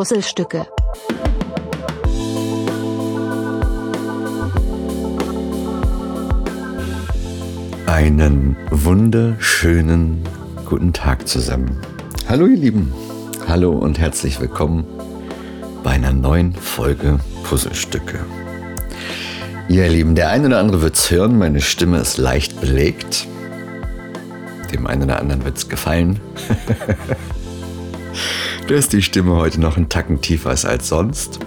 Puzzlestücke. Einen wunderschönen guten Tag zusammen. Hallo ihr Lieben. Hallo und herzlich willkommen bei einer neuen Folge Puzzlestücke. Ihr Lieben, der eine oder andere wird es hören, meine Stimme ist leicht belegt. Dem einen oder anderen wird es gefallen. dass die Stimme heute noch einen Tacken tiefer ist als sonst.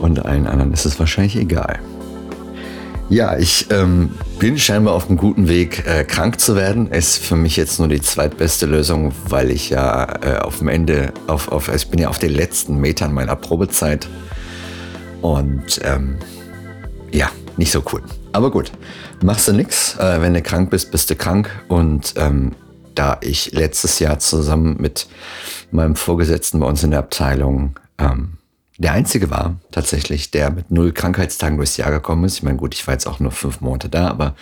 Und allen anderen ist es wahrscheinlich egal. Ja, ich ähm, bin scheinbar auf einem guten Weg, äh, krank zu werden. Ist für mich jetzt nur die zweitbeste Lösung, weil ich ja äh, auf dem Ende, auf, auf, ich bin ja auf den letzten Metern meiner Probezeit. Und ähm, ja, nicht so cool. Aber gut, machst du nix. Äh, wenn du krank bist, bist du krank. Und ähm, da ich letztes Jahr zusammen mit meinem Vorgesetzten bei uns in der Abteilung ähm, der Einzige war tatsächlich, der mit null Krankheitstagen durchs Jahr gekommen ist. Ich meine, gut, ich war jetzt auch nur fünf Monate da, aber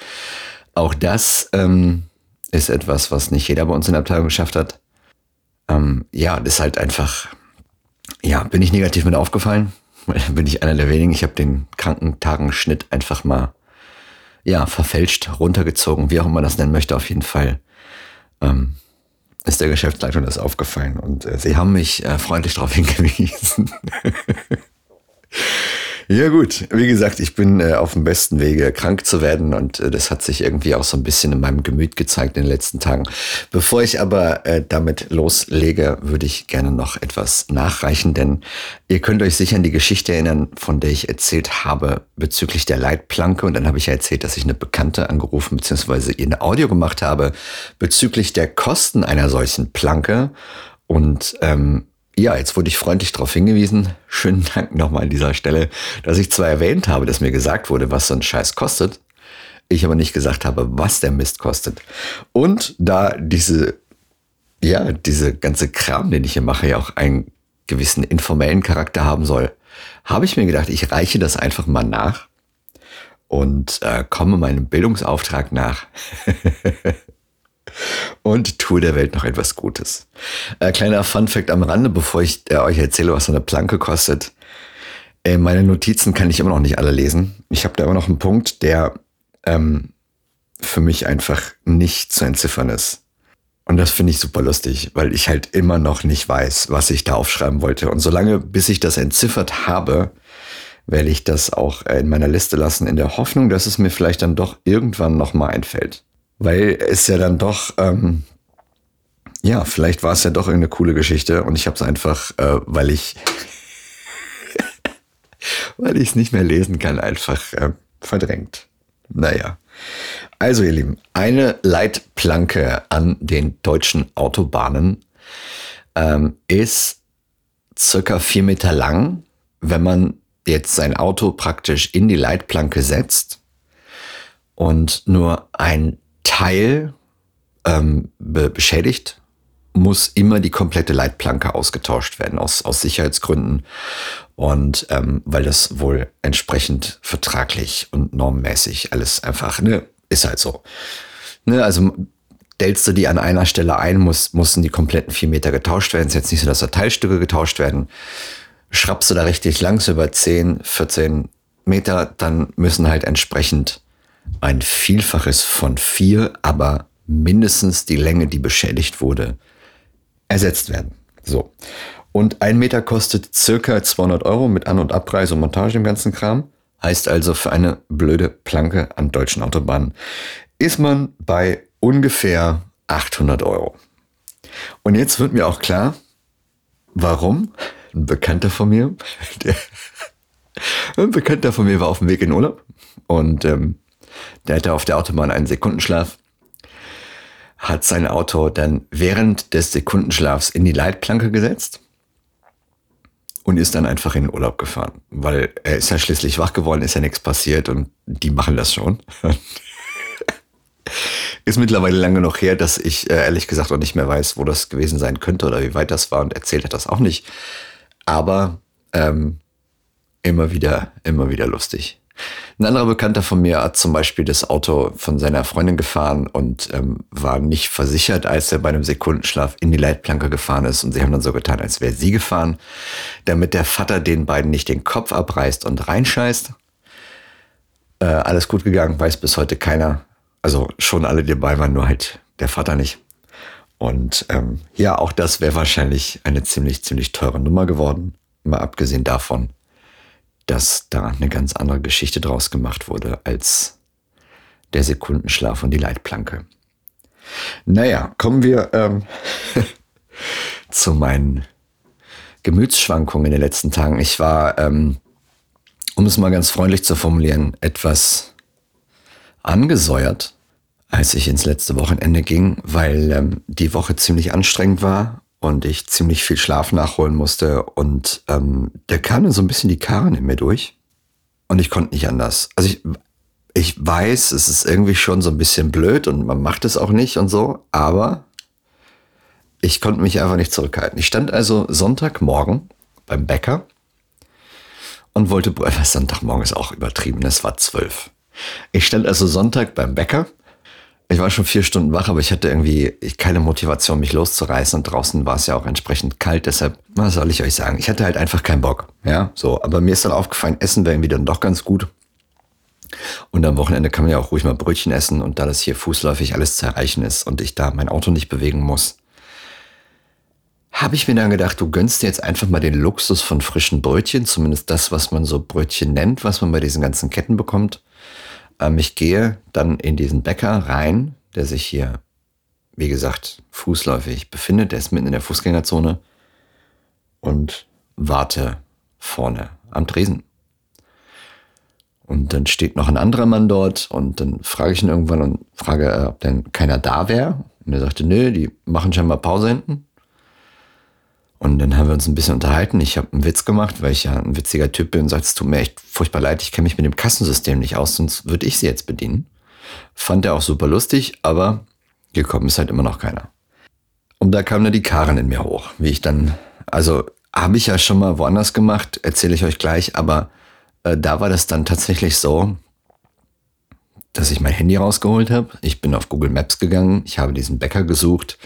auch das ähm, ist etwas, was nicht jeder bei uns in der Abteilung geschafft hat. Ähm, ja, das ist halt einfach, ja, bin ich negativ mit aufgefallen. bin ich einer der wenigen. Ich habe den Krankentagenschnitt einfach mal, ja, verfälscht, runtergezogen, wie auch immer das nennen möchte, auf jeden Fall. Ähm, ist der Geschäftsleitung das aufgefallen und äh, sie haben mich äh, freundlich darauf hingewiesen. Ja gut, wie gesagt, ich bin äh, auf dem besten Wege, krank zu werden und äh, das hat sich irgendwie auch so ein bisschen in meinem Gemüt gezeigt in den letzten Tagen. Bevor ich aber äh, damit loslege, würde ich gerne noch etwas nachreichen, denn ihr könnt euch sicher an die Geschichte erinnern, von der ich erzählt habe bezüglich der Leitplanke und dann habe ich ja erzählt, dass ich eine Bekannte angerufen bzw. ihr eine Audio gemacht habe bezüglich der Kosten einer solchen Planke und ähm, ja, jetzt wurde ich freundlich darauf hingewiesen. Schönen Dank nochmal an dieser Stelle, dass ich zwar erwähnt habe, dass mir gesagt wurde, was so ein Scheiß kostet, ich aber nicht gesagt habe, was der Mist kostet. Und da diese, ja, diese ganze Kram, den ich hier mache, ja auch einen gewissen informellen Charakter haben soll, habe ich mir gedacht, ich reiche das einfach mal nach und äh, komme meinem Bildungsauftrag nach. und tue der Welt noch etwas Gutes. Äh, kleiner Fun-Fact am Rande, bevor ich äh, euch erzähle, was so eine Planke kostet. Äh, meine Notizen kann ich immer noch nicht alle lesen. Ich habe da immer noch einen Punkt, der ähm, für mich einfach nicht zu entziffern ist. Und das finde ich super lustig, weil ich halt immer noch nicht weiß, was ich da aufschreiben wollte. Und solange, bis ich das entziffert habe, werde ich das auch in meiner Liste lassen, in der Hoffnung, dass es mir vielleicht dann doch irgendwann nochmal einfällt weil es ja dann doch, ähm, ja, vielleicht war es ja doch irgendeine coole Geschichte und ich habe es einfach, äh, weil ich, weil ich es nicht mehr lesen kann, einfach äh, verdrängt. Naja. Also ihr Lieben, eine Leitplanke an den deutschen Autobahnen ähm, ist circa vier Meter lang. Wenn man jetzt sein Auto praktisch in die Leitplanke setzt und nur ein Teil ähm, be beschädigt, muss immer die komplette Leitplanke ausgetauscht werden aus, aus Sicherheitsgründen und ähm, weil das wohl entsprechend vertraglich und normmäßig alles einfach, ne, ist halt so. Ne, also stellst du die an einer Stelle ein, muss, müssen die kompletten vier Meter getauscht werden. Es ist jetzt nicht so, dass da Teilstücke getauscht werden. Schraubst du da richtig lang, so über 10, 14 Meter, dann müssen halt entsprechend ein Vielfaches von vier, aber mindestens die Länge, die beschädigt wurde, ersetzt werden. So. Und ein Meter kostet circa 200 Euro mit An- und Abpreis und Montage im ganzen Kram. Heißt also, für eine blöde Planke an deutschen Autobahnen ist man bei ungefähr 800 Euro. Und jetzt wird mir auch klar, warum ein Bekannter von mir, der, ein Bekannter von mir war auf dem Weg in Urlaub und ähm, der hatte auf der Autobahn einen Sekundenschlaf, hat sein Auto dann während des Sekundenschlafs in die Leitplanke gesetzt und ist dann einfach in den Urlaub gefahren, weil er ist ja schließlich wach geworden, ist ja nichts passiert und die machen das schon. ist mittlerweile lange noch her, dass ich äh, ehrlich gesagt auch nicht mehr weiß, wo das gewesen sein könnte oder wie weit das war und erzählt hat das auch nicht. Aber ähm, immer wieder, immer wieder lustig. Ein anderer Bekannter von mir hat zum Beispiel das Auto von seiner Freundin gefahren und ähm, war nicht versichert, als er bei einem Sekundenschlaf in die Leitplanke gefahren ist. Und sie haben dann so getan, als wäre sie gefahren, damit der Vater den beiden nicht den Kopf abreißt und reinscheißt. Äh, alles gut gegangen, weiß bis heute keiner. Also schon alle, die dabei waren, nur halt der Vater nicht. Und ähm, ja, auch das wäre wahrscheinlich eine ziemlich, ziemlich teure Nummer geworden. Mal abgesehen davon, dass da eine ganz andere Geschichte draus gemacht wurde als der Sekundenschlaf und die Leitplanke. Naja, kommen wir ähm, zu meinen Gemütsschwankungen in den letzten Tagen. Ich war, ähm, um es mal ganz freundlich zu formulieren, etwas angesäuert, als ich ins letzte Wochenende ging, weil ähm, die Woche ziemlich anstrengend war und ich ziemlich viel Schlaf nachholen musste und ähm, da kam dann so ein bisschen die Karren in mir durch und ich konnte nicht anders. Also ich, ich weiß, es ist irgendwie schon so ein bisschen blöd und man macht es auch nicht und so, aber ich konnte mich einfach nicht zurückhalten. Ich stand also Sonntagmorgen beim Bäcker und wollte, Sonntagmorgen ist auch übertrieben, es war zwölf. Ich stand also Sonntag beim Bäcker ich war schon vier Stunden wach, aber ich hatte irgendwie keine Motivation, mich loszureißen. Und draußen war es ja auch entsprechend kalt. Deshalb, was soll ich euch sagen? Ich hatte halt einfach keinen Bock. Ja, so. Aber mir ist dann aufgefallen, Essen wäre irgendwie dann doch ganz gut. Und am Wochenende kann man ja auch ruhig mal Brötchen essen. Und da das hier fußläufig alles zu erreichen ist und ich da mein Auto nicht bewegen muss, habe ich mir dann gedacht, du gönnst dir jetzt einfach mal den Luxus von frischen Brötchen. Zumindest das, was man so Brötchen nennt, was man bei diesen ganzen Ketten bekommt. Ähm, ich gehe dann in diesen Bäcker rein, der sich hier, wie gesagt, fußläufig befindet. Der ist mitten in der Fußgängerzone und warte vorne am Tresen. Und dann steht noch ein anderer Mann dort und dann frage ich ihn irgendwann und frage, äh, ob denn keiner da wäre. Und er sagte, nö, die machen scheinbar Pause hinten. Und dann haben wir uns ein bisschen unterhalten. Ich habe einen Witz gemacht, weil ich ja ein witziger Typ bin und sagte, es tut mir echt furchtbar leid, ich kenne mich mit dem Kassensystem nicht aus, sonst würde ich sie jetzt bedienen. Fand er auch super lustig, aber gekommen ist halt immer noch keiner. Und da kam dann die Karen in mir hoch, wie ich dann, also habe ich ja schon mal woanders gemacht, erzähle ich euch gleich, aber äh, da war das dann tatsächlich so, dass ich mein Handy rausgeholt habe. Ich bin auf Google Maps gegangen, ich habe diesen Bäcker gesucht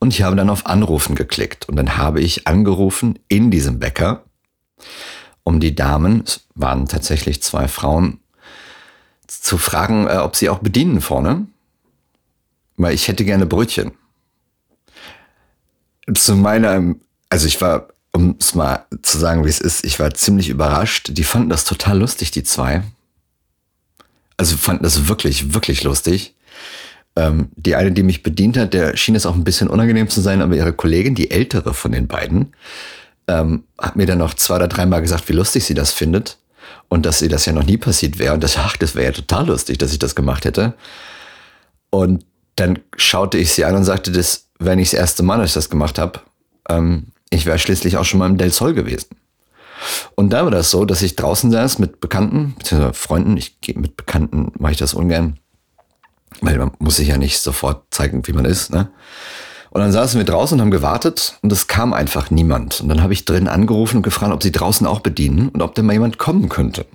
und ich habe dann auf Anrufen geklickt. Und dann habe ich angerufen in diesem Bäcker, um die Damen, es waren tatsächlich zwei Frauen, zu fragen, äh, ob sie auch bedienen vorne. Weil ich hätte gerne Brötchen. Zu meiner, also ich war, um es mal zu sagen, wie es ist, ich war ziemlich überrascht. Die fanden das total lustig, die zwei also fanden das wirklich, wirklich lustig. Ähm, die eine, die mich bedient hat, der schien es auch ein bisschen unangenehm zu sein, aber ihre Kollegin, die ältere von den beiden, ähm, hat mir dann noch zwei oder dreimal gesagt, wie lustig sie das findet und dass sie das ja noch nie passiert wäre und das, ach, das wäre ja total lustig, dass ich das gemacht hätte. Und dann schaute ich sie an und sagte, das wäre nicht das erste Mal, dass ich das gemacht habe. Ähm, ich wäre schließlich auch schon mal im Del Sol gewesen. Und da war das so, dass ich draußen saß mit Bekannten, beziehungsweise Freunden. Ich gehe mit Bekannten, mache ich das ungern, weil man muss sich ja nicht sofort zeigen, wie man ist. Ne? Und dann saßen wir draußen und haben gewartet und es kam einfach niemand. Und dann habe ich drin angerufen und gefragt, ob sie draußen auch bedienen und ob denn mal jemand kommen könnte.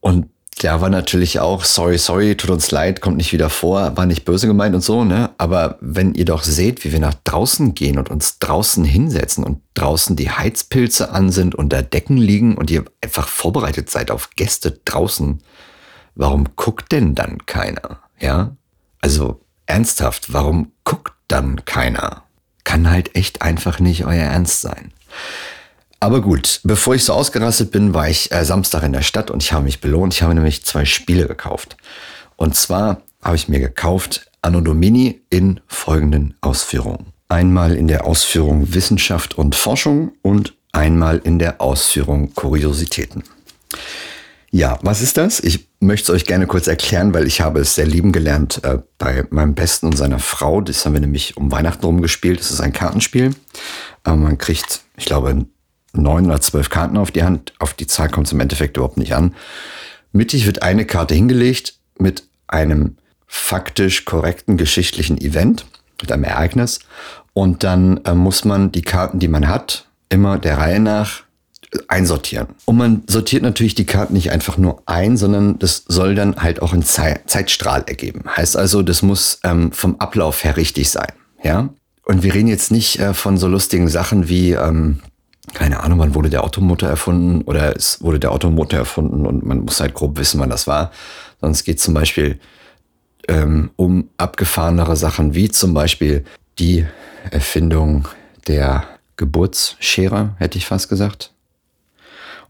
Und der war natürlich auch, sorry, sorry, tut uns leid, kommt nicht wieder vor, war nicht böse gemeint und so, ne? Aber wenn ihr doch seht, wie wir nach draußen gehen und uns draußen hinsetzen und draußen die Heizpilze an sind, unter Decken liegen und ihr einfach vorbereitet seid auf Gäste draußen, warum guckt denn dann keiner? Ja? Also ernsthaft, warum guckt dann keiner? Kann halt echt einfach nicht euer Ernst sein. Aber gut, bevor ich so ausgerastet bin, war ich äh, Samstag in der Stadt und ich habe mich belohnt. Ich habe nämlich zwei Spiele gekauft. Und zwar habe ich mir gekauft Anno Domini in folgenden Ausführungen. Einmal in der Ausführung Wissenschaft und Forschung und einmal in der Ausführung Kuriositäten. Ja, was ist das? Ich möchte es euch gerne kurz erklären, weil ich habe es sehr lieben gelernt äh, bei meinem Besten und seiner Frau. Das haben wir nämlich um Weihnachten rumgespielt. Das ist ein Kartenspiel. Äh, man kriegt, ich glaube, neun oder zwölf Karten auf die Hand. Auf die Zahl kommt es im Endeffekt überhaupt nicht an. Mittig wird eine Karte hingelegt mit einem faktisch korrekten geschichtlichen Event, mit einem Ereignis. Und dann äh, muss man die Karten, die man hat, immer der Reihe nach einsortieren. Und man sortiert natürlich die Karten nicht einfach nur ein, sondern das soll dann halt auch einen Ze Zeitstrahl ergeben. Heißt also, das muss ähm, vom Ablauf her richtig sein. Ja. Und wir reden jetzt nicht äh, von so lustigen Sachen wie, ähm, keine Ahnung, wann wurde der Automotor erfunden oder es wurde der Automotor erfunden und man muss halt grob wissen, wann das war. Sonst geht zum Beispiel ähm, um abgefahrenere Sachen wie zum Beispiel die Erfindung der Geburtsschere, hätte ich fast gesagt.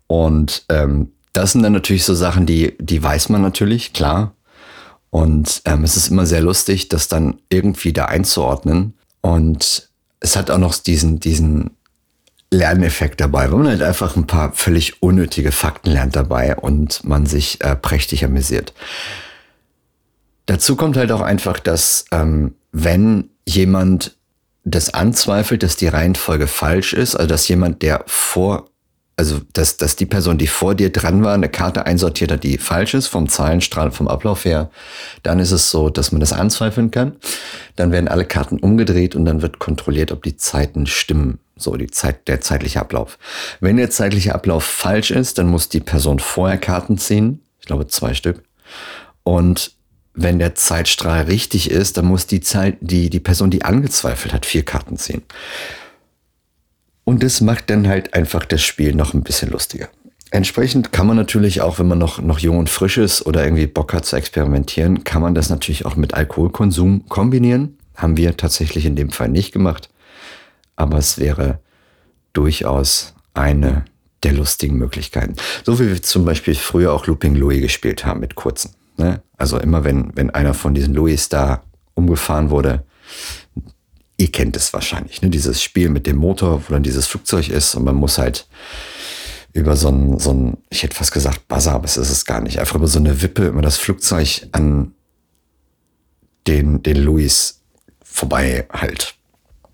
Und ähm, das sind dann natürlich so Sachen, die, die weiß man natürlich, klar. Und ähm, es ist immer sehr lustig, das dann irgendwie da einzuordnen. Und es hat auch noch diesen, diesen Lerneffekt dabei, weil man halt einfach ein paar völlig unnötige Fakten lernt dabei und man sich äh, prächtig amüsiert. Dazu kommt halt auch einfach, dass ähm, wenn jemand das anzweifelt, dass die Reihenfolge falsch ist, also dass jemand, der vor, also dass, dass die Person, die vor dir dran war, eine Karte einsortiert hat, die falsch ist, vom Zahlenstrahl, vom Ablauf her, dann ist es so, dass man das anzweifeln kann. Dann werden alle Karten umgedreht und dann wird kontrolliert, ob die Zeiten stimmen. So, die Zeit, der zeitliche Ablauf. Wenn der zeitliche Ablauf falsch ist, dann muss die Person vorher Karten ziehen. Ich glaube, zwei Stück. Und wenn der Zeitstrahl richtig ist, dann muss die Zeit, die, die Person, die angezweifelt hat, vier Karten ziehen. Und das macht dann halt einfach das Spiel noch ein bisschen lustiger. Entsprechend kann man natürlich auch, wenn man noch, noch jung und frisch ist oder irgendwie Bock hat zu experimentieren, kann man das natürlich auch mit Alkoholkonsum kombinieren. Haben wir tatsächlich in dem Fall nicht gemacht. Aber es wäre durchaus eine der lustigen Möglichkeiten. So wie wir zum Beispiel früher auch Looping Louis gespielt haben mit kurzen. Ne? Also immer wenn, wenn einer von diesen Louis da umgefahren wurde, ihr kennt es wahrscheinlich, ne? dieses Spiel mit dem Motor, wo dann dieses Flugzeug ist und man muss halt über so ein, so ein, ich hätte fast gesagt Buzzer, aber es ist es gar nicht, einfach über so eine Wippe immer das Flugzeug an den, den Louis vorbei halt.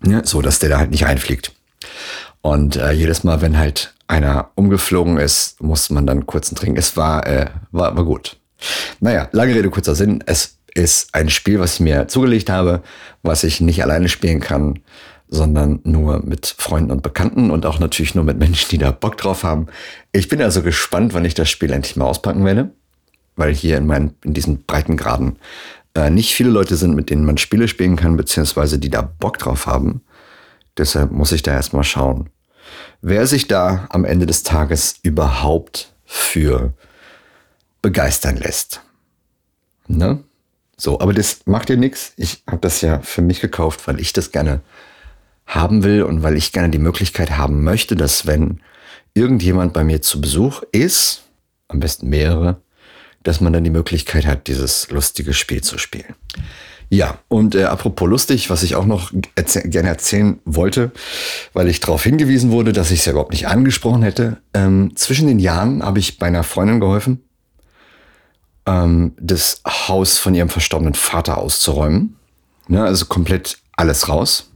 Ne? So, dass der da halt nicht einfliegt. Und äh, jedes Mal, wenn halt einer umgeflogen ist, musste man dann kurz einen trinken. Es war, äh, war, war gut. Naja, lange Rede, kurzer Sinn. Es ist ein Spiel, was ich mir zugelegt habe, was ich nicht alleine spielen kann, sondern nur mit Freunden und Bekannten und auch natürlich nur mit Menschen, die da Bock drauf haben. Ich bin also gespannt, wann ich das Spiel endlich mal auspacken werde, weil hier in, meinen, in diesen Breitengraden äh, nicht viele Leute sind, mit denen man Spiele spielen kann, beziehungsweise die da Bock drauf haben. Deshalb muss ich da erstmal schauen, wer sich da am Ende des Tages überhaupt für begeistern lässt. Ne? So, aber das macht ja nichts. Ich habe das ja für mich gekauft, weil ich das gerne haben will und weil ich gerne die Möglichkeit haben möchte, dass wenn irgendjemand bei mir zu Besuch ist, am besten mehrere, dass man dann die Möglichkeit hat, dieses lustige Spiel zu spielen. Ja, und äh, apropos lustig, was ich auch noch erzäh gerne erzählen wollte, weil ich darauf hingewiesen wurde, dass ich es ja überhaupt nicht angesprochen hätte. Ähm, zwischen den Jahren habe ich bei einer Freundin geholfen, ähm, das Haus von ihrem verstorbenen Vater auszuräumen. Ne, also komplett alles raus.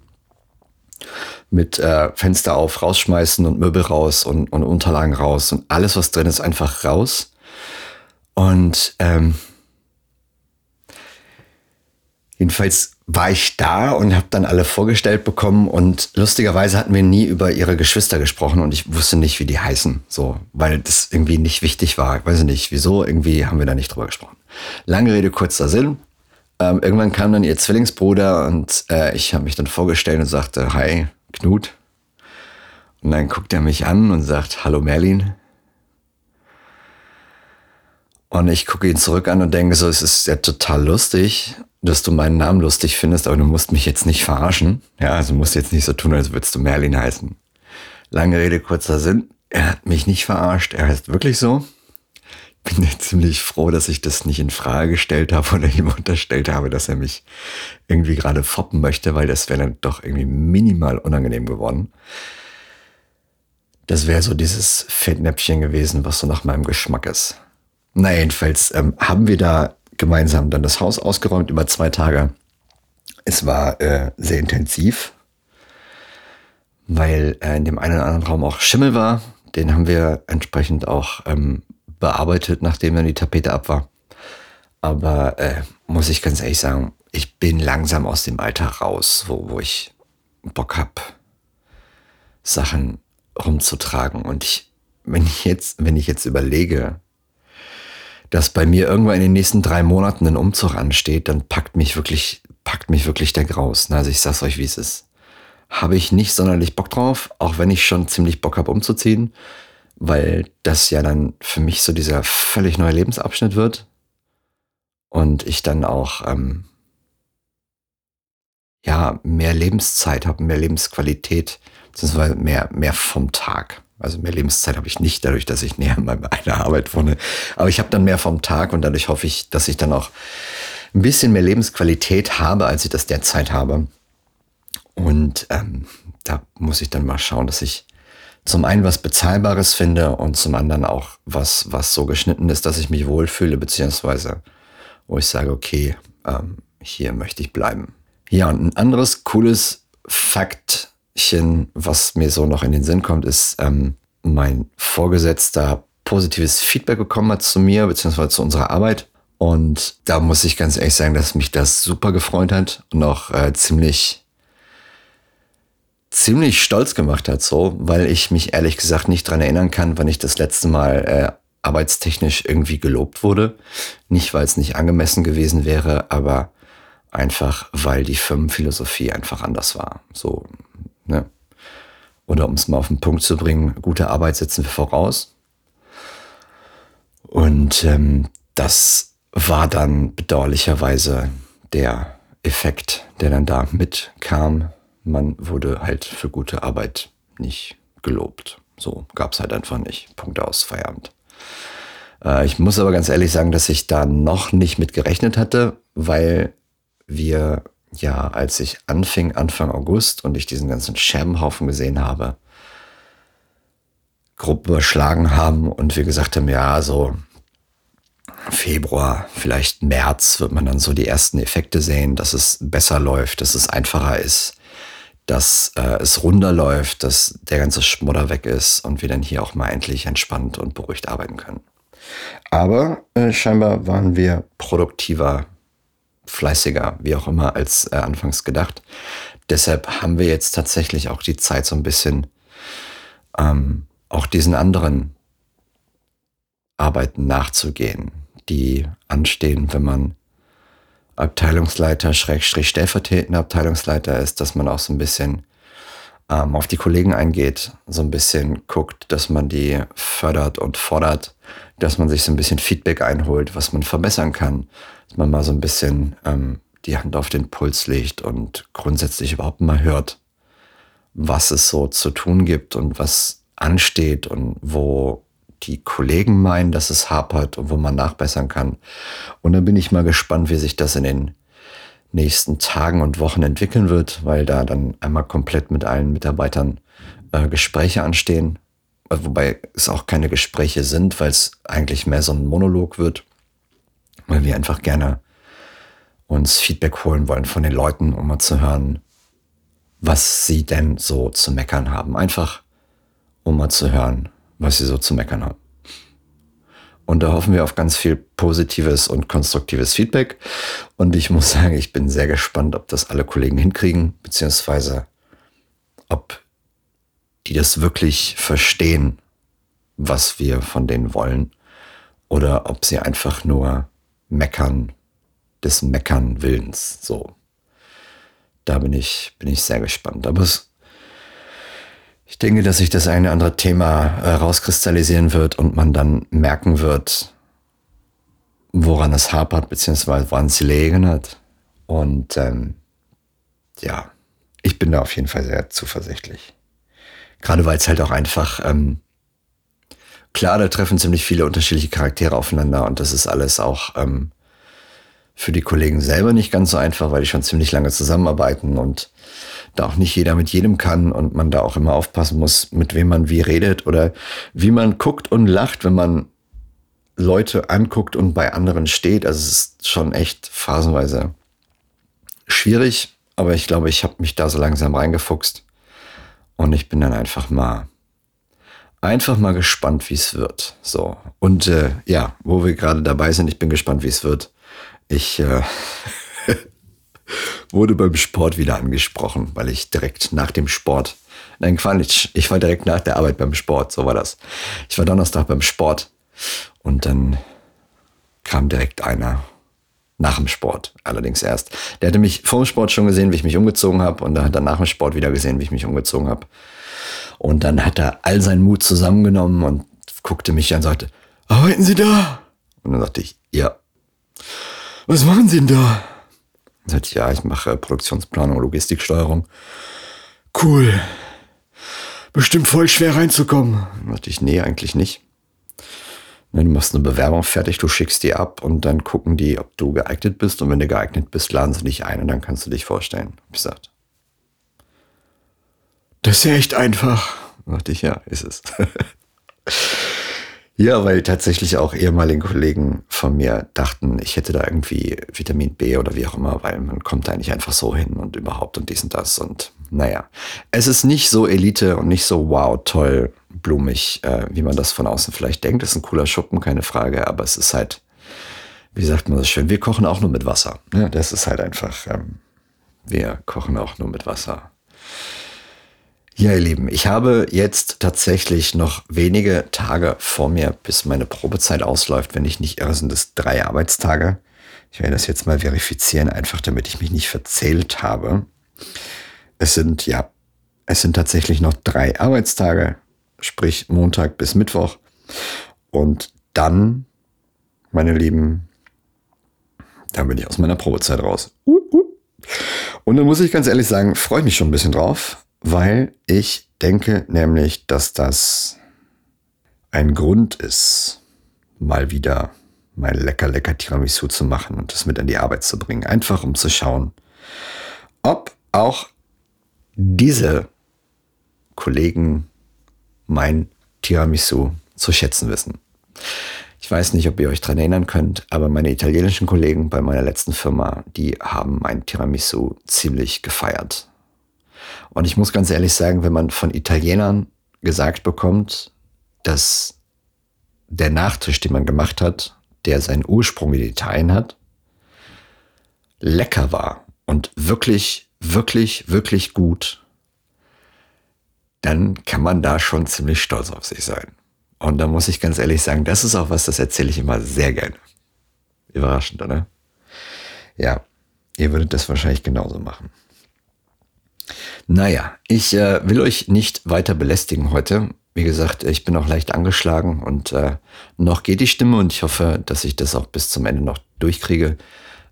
Mit äh, Fenster auf, rausschmeißen und Möbel raus und, und Unterlagen raus und alles, was drin ist, einfach raus. Und ähm, jedenfalls war ich da und habe dann alle vorgestellt bekommen und lustigerweise hatten wir nie über ihre Geschwister gesprochen und ich wusste nicht, wie die heißen, so, weil das irgendwie nicht wichtig war. Ich weiß nicht, wieso, irgendwie haben wir da nicht drüber gesprochen. Lange Rede, kurzer Sinn. Ähm, irgendwann kam dann ihr Zwillingsbruder und äh, ich habe mich dann vorgestellt und sagte, hi, Knut. Und dann guckt er mich an und sagt, hallo Merlin. Und ich gucke ihn zurück an und denke so, es ist ja total lustig dass du meinen Namen lustig findest, aber du musst mich jetzt nicht verarschen. Ja, also musst jetzt nicht so tun, als würdest du Merlin heißen. Lange Rede, kurzer Sinn. Er hat mich nicht verarscht. Er heißt wirklich so. Ich bin jetzt ziemlich froh, dass ich das nicht in Frage gestellt habe oder ihm unterstellt habe, dass er mich irgendwie gerade foppen möchte, weil das wäre dann doch irgendwie minimal unangenehm geworden. Das wäre so dieses Fettnäpfchen gewesen, was so nach meinem Geschmack ist. Na, jedenfalls ähm, haben wir da gemeinsam dann das Haus ausgeräumt über zwei Tage. Es war äh, sehr intensiv, weil äh, in dem einen oder anderen Raum auch Schimmel war. Den haben wir entsprechend auch ähm, bearbeitet, nachdem dann die Tapete ab war. Aber äh, muss ich ganz ehrlich sagen, ich bin langsam aus dem Alter raus, wo, wo ich Bock habe, Sachen rumzutragen. Und ich wenn ich jetzt, wenn ich jetzt überlege, dass bei mir irgendwann in den nächsten drei Monaten ein Umzug ansteht, dann packt mich wirklich, packt mich wirklich der Graus. Also ich sag's euch, wie es ist. Habe ich nicht sonderlich Bock drauf, auch wenn ich schon ziemlich Bock habe umzuziehen, weil das ja dann für mich so dieser völlig neue Lebensabschnitt wird und ich dann auch ähm, ja mehr Lebenszeit habe, mehr Lebensqualität, beziehungsweise mehr mehr vom Tag. Also mehr Lebenszeit habe ich nicht, dadurch, dass ich näher an meiner Arbeit wohne. Aber ich habe dann mehr vom Tag und dadurch hoffe ich, dass ich dann auch ein bisschen mehr Lebensqualität habe, als ich das derzeit habe. Und ähm, da muss ich dann mal schauen, dass ich zum einen was Bezahlbares finde und zum anderen auch was, was so geschnitten ist, dass ich mich wohlfühle, beziehungsweise wo ich sage, okay, ähm, hier möchte ich bleiben. Ja, und ein anderes cooles Fakt was mir so noch in den Sinn kommt, ist, ähm, mein Vorgesetzter positives Feedback bekommen hat zu mir, beziehungsweise zu unserer Arbeit. Und da muss ich ganz ehrlich sagen, dass mich das super gefreut hat und auch äh, ziemlich, ziemlich stolz gemacht hat, so, weil ich mich ehrlich gesagt nicht dran erinnern kann, wann ich das letzte Mal äh, arbeitstechnisch irgendwie gelobt wurde. Nicht, weil es nicht angemessen gewesen wäre, aber einfach, weil die Firmenphilosophie einfach anders war. So, Ne? Oder um es mal auf den Punkt zu bringen, gute Arbeit setzen wir voraus. Und ähm, das war dann bedauerlicherweise der Effekt, der dann da mitkam. Man wurde halt für gute Arbeit nicht gelobt. So gab es halt einfach nicht. Punkt aus, Feierabend. Äh, ich muss aber ganz ehrlich sagen, dass ich da noch nicht mit gerechnet hatte, weil wir ja, als ich anfing, Anfang August, und ich diesen ganzen Scherbenhaufen gesehen habe, grob überschlagen haben und wir gesagt haben, ja, so Februar, vielleicht März wird man dann so die ersten Effekte sehen, dass es besser läuft, dass es einfacher ist, dass äh, es runder läuft, dass der ganze Schmudder weg ist und wir dann hier auch mal endlich entspannt und beruhigt arbeiten können. Aber äh, scheinbar waren wir produktiver fleißiger, wie auch immer, als äh, anfangs gedacht. Deshalb haben wir jetzt tatsächlich auch die Zeit, so ein bisschen ähm, auch diesen anderen Arbeiten nachzugehen, die anstehen, wenn man Abteilungsleiter, Schrägstrich stellvertretender Abteilungsleiter ist, dass man auch so ein bisschen ähm, auf die Kollegen eingeht, so ein bisschen guckt, dass man die fördert und fordert, dass man sich so ein bisschen Feedback einholt, was man verbessern kann, dass man mal so ein bisschen ähm, die Hand auf den Puls legt und grundsätzlich überhaupt mal hört, was es so zu tun gibt und was ansteht und wo die Kollegen meinen, dass es hapert und wo man nachbessern kann. Und dann bin ich mal gespannt, wie sich das in den nächsten Tagen und Wochen entwickeln wird, weil da dann einmal komplett mit allen Mitarbeitern äh, Gespräche anstehen. Wobei es auch keine Gespräche sind, weil es eigentlich mehr so ein Monolog wird weil wir einfach gerne uns Feedback holen wollen von den Leuten, um mal zu hören, was sie denn so zu meckern haben. Einfach, um mal zu hören, was sie so zu meckern haben. Und da hoffen wir auf ganz viel positives und konstruktives Feedback. Und ich muss sagen, ich bin sehr gespannt, ob das alle Kollegen hinkriegen, beziehungsweise ob die das wirklich verstehen, was wir von denen wollen, oder ob sie einfach nur Meckern des Meckern Willens. So. Da bin ich, bin ich sehr gespannt. Aber es, ich denke, dass sich das eine andere Thema äh, rauskristallisieren wird und man dann merken wird, woran es hapert, beziehungsweise woran es gelegen hat. Und ähm, ja, ich bin da auf jeden Fall sehr zuversichtlich. Gerade weil es halt auch einfach ähm, Klar, da treffen ziemlich viele unterschiedliche Charaktere aufeinander und das ist alles auch ähm, für die Kollegen selber nicht ganz so einfach, weil die schon ziemlich lange zusammenarbeiten und da auch nicht jeder mit jedem kann und man da auch immer aufpassen muss, mit wem man wie redet oder wie man guckt und lacht, wenn man Leute anguckt und bei anderen steht. Also es ist schon echt phasenweise schwierig, aber ich glaube, ich habe mich da so langsam reingefuchst und ich bin dann einfach mal einfach mal gespannt, wie es wird. So. Und äh, ja, wo wir gerade dabei sind, ich bin gespannt, wie es wird. Ich äh, wurde beim Sport wieder angesprochen, weil ich direkt nach dem Sport Nein, Quatsch. Ich war direkt nach der Arbeit beim Sport. So war das. Ich war Donnerstag beim Sport und dann kam direkt einer nach dem Sport. Allerdings erst. Der hatte mich vor dem Sport schon gesehen, wie ich mich umgezogen habe und dann hat er nach dem Sport wieder gesehen, wie ich mich umgezogen habe. Und dann hat er all seinen Mut zusammengenommen und guckte mich an und sagte, arbeiten Sie da? Und dann sagte ich, ja. Was machen Sie denn da? Ich, ja, ich mache Produktionsplanung, Logistiksteuerung. Cool. Bestimmt voll schwer reinzukommen. Sagte ich, nee, eigentlich nicht. Du machst eine Bewerbung fertig, du schickst die ab und dann gucken die, ob du geeignet bist. Und wenn du geeignet bist, laden sie dich ein und dann kannst du dich vorstellen. Hab ich gesagt. Das ist ja echt einfach. Da dachte ich, ja, ist es. ja, weil tatsächlich auch ehemalige Kollegen von mir dachten, ich hätte da irgendwie Vitamin B oder wie auch immer, weil man kommt da nicht einfach so hin und überhaupt und dies und das. Und naja, es ist nicht so Elite und nicht so wow, toll, blumig, äh, wie man das von außen vielleicht denkt. Das ist ein cooler Schuppen, keine Frage, aber es ist halt, wie sagt man das schön, wir kochen auch nur mit Wasser. Ja, das ist halt einfach, ähm, wir kochen auch nur mit Wasser. Ja, ihr Lieben, ich habe jetzt tatsächlich noch wenige Tage vor mir, bis meine Probezeit ausläuft. Wenn ich nicht irre, sind es drei Arbeitstage. Ich werde das jetzt mal verifizieren, einfach damit ich mich nicht verzählt habe. Es sind, ja, es sind tatsächlich noch drei Arbeitstage sprich Montag bis Mittwoch. Und dann, meine Lieben, dann bin ich aus meiner Probezeit raus. Und dann muss ich ganz ehrlich sagen, freue ich mich schon ein bisschen drauf, weil ich denke nämlich, dass das ein Grund ist, mal wieder mein lecker, lecker Tiramisu zu machen und das mit an die Arbeit zu bringen. Einfach um zu schauen, ob auch diese Kollegen mein Tiramisu zu schätzen wissen. Ich weiß nicht, ob ihr euch daran erinnern könnt, aber meine italienischen Kollegen bei meiner letzten Firma, die haben mein Tiramisu ziemlich gefeiert. Und ich muss ganz ehrlich sagen, wenn man von Italienern gesagt bekommt, dass der Nachtisch, den man gemacht hat, der seinen Ursprung in Italien hat, lecker war und wirklich, wirklich, wirklich gut, dann kann man da schon ziemlich stolz auf sich sein. Und da muss ich ganz ehrlich sagen, das ist auch was, das erzähle ich immer sehr gerne. Überraschend, oder? Ja, ihr würdet das wahrscheinlich genauso machen. Naja, ich äh, will euch nicht weiter belästigen heute. Wie gesagt, ich bin auch leicht angeschlagen und äh, noch geht die Stimme und ich hoffe, dass ich das auch bis zum Ende noch durchkriege.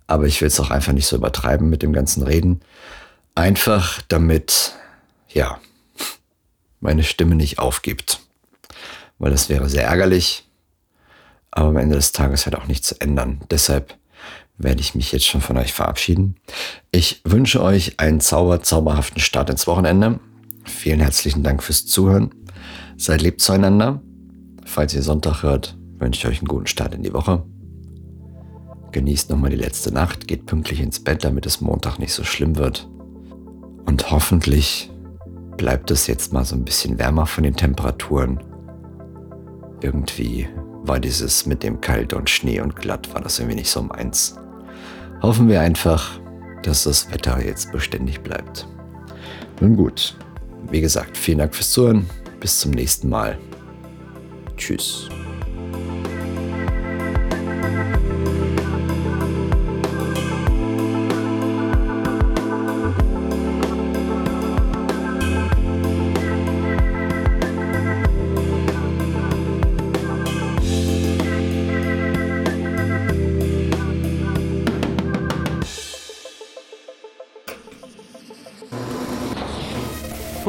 Aber ich will es auch einfach nicht so übertreiben mit dem ganzen Reden. Einfach damit, ja, meine Stimme nicht aufgibt. Weil das wäre sehr ärgerlich, aber am Ende des Tages halt auch nichts zu ändern. Deshalb werde ich mich jetzt schon von euch verabschieden. Ich wünsche euch einen zauber, zauberhaften Start ins Wochenende. Vielen herzlichen Dank fürs Zuhören. Seid lieb zueinander. Falls ihr Sonntag hört, wünsche ich euch einen guten Start in die Woche. Genießt nochmal die letzte Nacht, geht pünktlich ins Bett, damit es Montag nicht so schlimm wird. Und hoffentlich bleibt es jetzt mal so ein bisschen wärmer von den Temperaturen. Irgendwie war dieses mit dem Kalt und Schnee und glatt, war das irgendwie nicht so meins. Hoffen wir einfach, dass das Wetter jetzt beständig bleibt. Nun gut, wie gesagt, vielen Dank fürs Zuhören. Bis zum nächsten Mal. Tschüss.